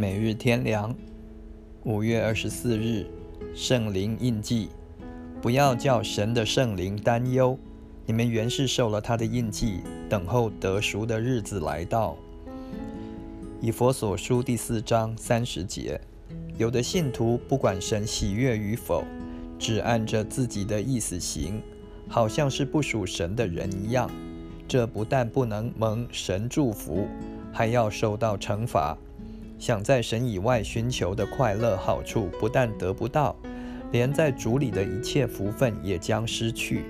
每日天良，五月二十四日，圣灵印记。不要叫神的圣灵担忧，你们原是受了他的印记，等候得赎的日子来到。以佛所书第四章三十节，有的信徒不管神喜悦与否，只按着自己的意思行，好像是不属神的人一样。这不但不能蒙神祝福，还要受到惩罚。想在神以外寻求的快乐好处，不但得不到，连在主里的一切福分也将失去。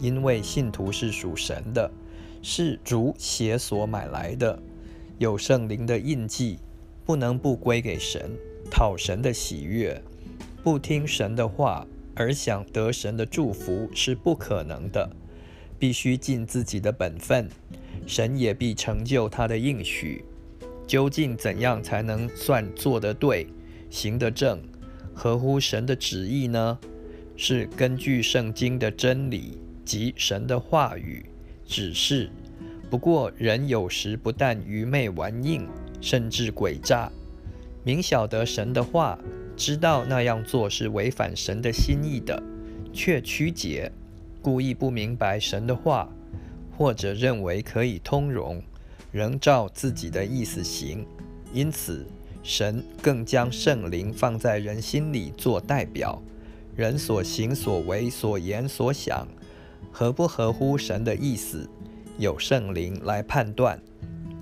因为信徒是属神的，是主血所买来的，有圣灵的印记，不能不归给神，讨神的喜悦。不听神的话而想得神的祝福是不可能的，必须尽自己的本分，神也必成就他的应许。究竟怎样才能算做得对、行得正、合乎神的旨意呢？是根据圣经的真理及神的话语指示。不过人有时不但愚昧顽硬，甚至诡诈。明晓得神的话，知道那样做是违反神的心意的，却曲解，故意不明白神的话，或者认为可以通融。仍照自己的意思行，因此神更将圣灵放在人心里做代表。人所行所为所言所想，合不合乎神的意思，有圣灵来判断。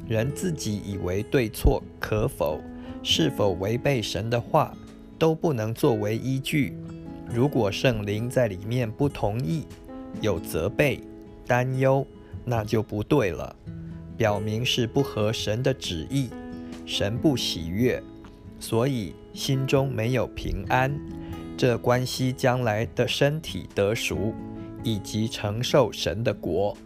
人自己以为对错可否，是否违背神的话，都不能作为依据。如果圣灵在里面不同意，有责备、担忧，那就不对了。表明是不合神的旨意，神不喜悦，所以心中没有平安。这关系将来的身体得赎，以及承受神的国。